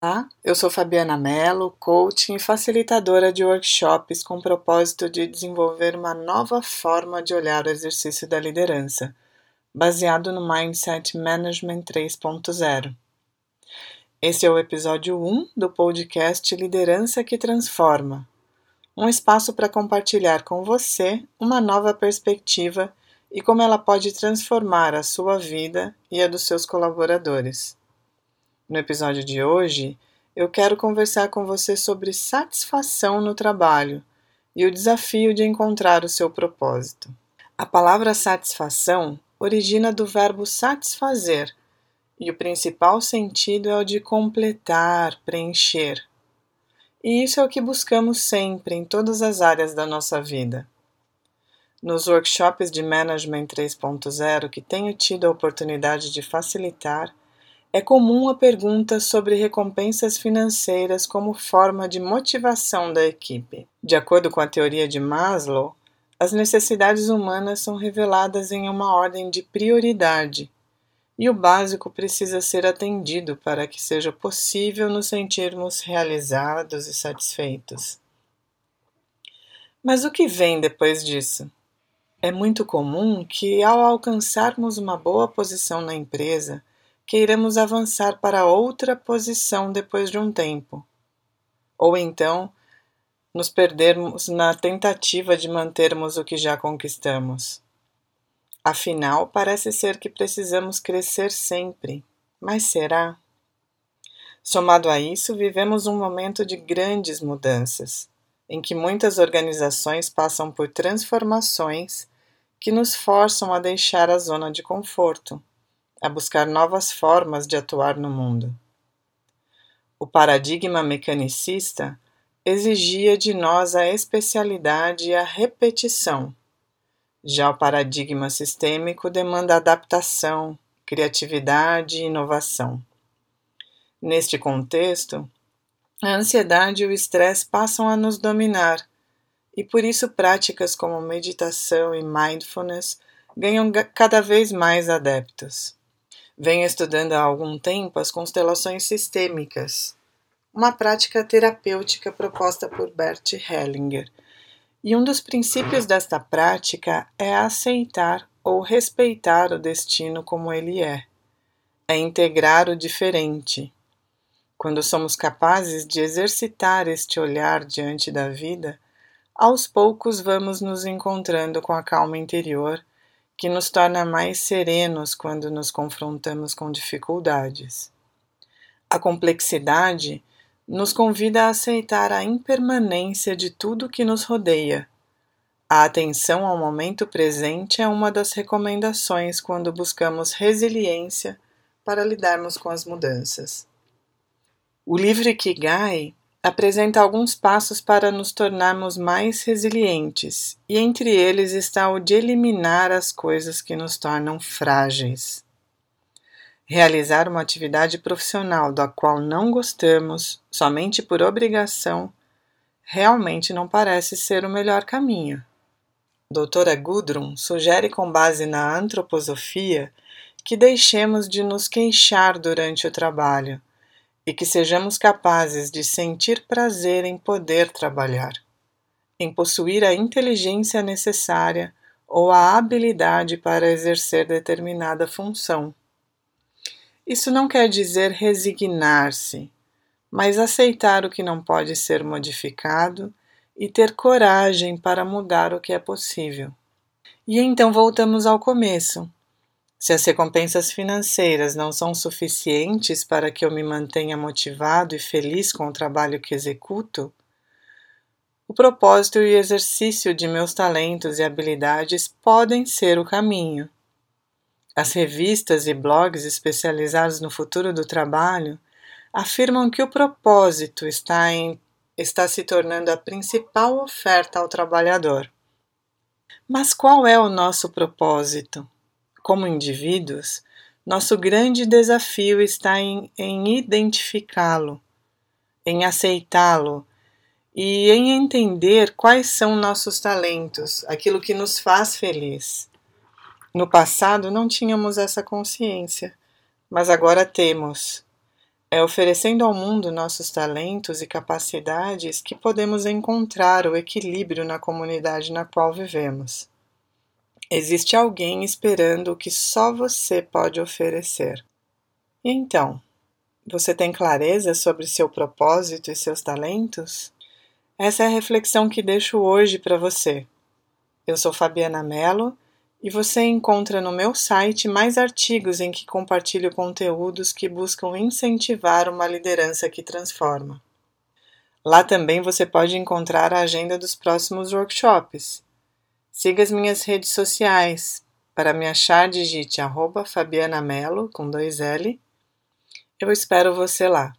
Olá, eu sou Fabiana Mello, coaching e facilitadora de workshops com o propósito de desenvolver uma nova forma de olhar o exercício da liderança, baseado no Mindset Management 3.0. Esse é o episódio 1 do podcast Liderança que Transforma, um espaço para compartilhar com você uma nova perspectiva e como ela pode transformar a sua vida e a dos seus colaboradores. No episódio de hoje, eu quero conversar com você sobre satisfação no trabalho e o desafio de encontrar o seu propósito. A palavra satisfação origina do verbo satisfazer e o principal sentido é o de completar, preencher. E isso é o que buscamos sempre em todas as áreas da nossa vida. Nos workshops de Management 3.0 que tenho tido a oportunidade de facilitar, é comum a pergunta sobre recompensas financeiras como forma de motivação da equipe. De acordo com a teoria de Maslow, as necessidades humanas são reveladas em uma ordem de prioridade, e o básico precisa ser atendido para que seja possível nos sentirmos realizados e satisfeitos. Mas o que vem depois disso? É muito comum que, ao alcançarmos uma boa posição na empresa, queiramos avançar para outra posição depois de um tempo. Ou então, nos perdermos na tentativa de mantermos o que já conquistamos. Afinal, parece ser que precisamos crescer sempre. Mas será? Somado a isso, vivemos um momento de grandes mudanças, em que muitas organizações passam por transformações que nos forçam a deixar a zona de conforto a buscar novas formas de atuar no mundo. O paradigma mecanicista exigia de nós a especialidade e a repetição. Já o paradigma sistêmico demanda adaptação, criatividade e inovação. Neste contexto, a ansiedade e o estresse passam a nos dominar, e por isso práticas como meditação e mindfulness ganham cada vez mais adeptos. Venho estudando há algum tempo as constelações sistêmicas, uma prática terapêutica proposta por Bert Hellinger. E um dos princípios desta prática é aceitar ou respeitar o destino como ele é, é integrar o diferente. Quando somos capazes de exercitar este olhar diante da vida, aos poucos vamos nos encontrando com a calma interior que nos torna mais serenos quando nos confrontamos com dificuldades. A complexidade nos convida a aceitar a impermanência de tudo que nos rodeia. A atenção ao momento presente é uma das recomendações quando buscamos resiliência para lidarmos com as mudanças. O livro Ikigai apresenta alguns passos para nos tornarmos mais resilientes, e entre eles está o de eliminar as coisas que nos tornam frágeis. Realizar uma atividade profissional da qual não gostamos, somente por obrigação, realmente não parece ser o melhor caminho. Doutora Gudrun sugere, com base na antroposofia, que deixemos de nos queixar durante o trabalho e que sejamos capazes de sentir prazer em poder trabalhar, em possuir a inteligência necessária ou a habilidade para exercer determinada função. Isso não quer dizer resignar-se, mas aceitar o que não pode ser modificado e ter coragem para mudar o que é possível. E então voltamos ao começo se as recompensas financeiras não são suficientes para que eu me mantenha motivado e feliz com o trabalho que executo, o propósito e o exercício de meus talentos e habilidades podem ser o caminho. As revistas e blogs especializados no futuro do trabalho afirmam que o propósito está, em, está se tornando a principal oferta ao trabalhador. Mas qual é o nosso propósito? Como indivíduos, nosso grande desafio está em, em identificá-lo, em aceitá-lo e em entender quais são nossos talentos, aquilo que nos faz feliz. No passado não tínhamos essa consciência, mas agora temos. É oferecendo ao mundo nossos talentos e capacidades que podemos encontrar o equilíbrio na comunidade na qual vivemos. Existe alguém esperando o que só você pode oferecer. E então, você tem clareza sobre seu propósito e seus talentos? Essa é a reflexão que deixo hoje para você. Eu sou Fabiana Mello e você encontra no meu site mais artigos em que compartilho conteúdos que buscam incentivar uma liderança que transforma. Lá também você pode encontrar a agenda dos próximos workshops. Siga as minhas redes sociais. Para me achar, digite arroba Fabiana Mello, com dois L. Eu espero você lá.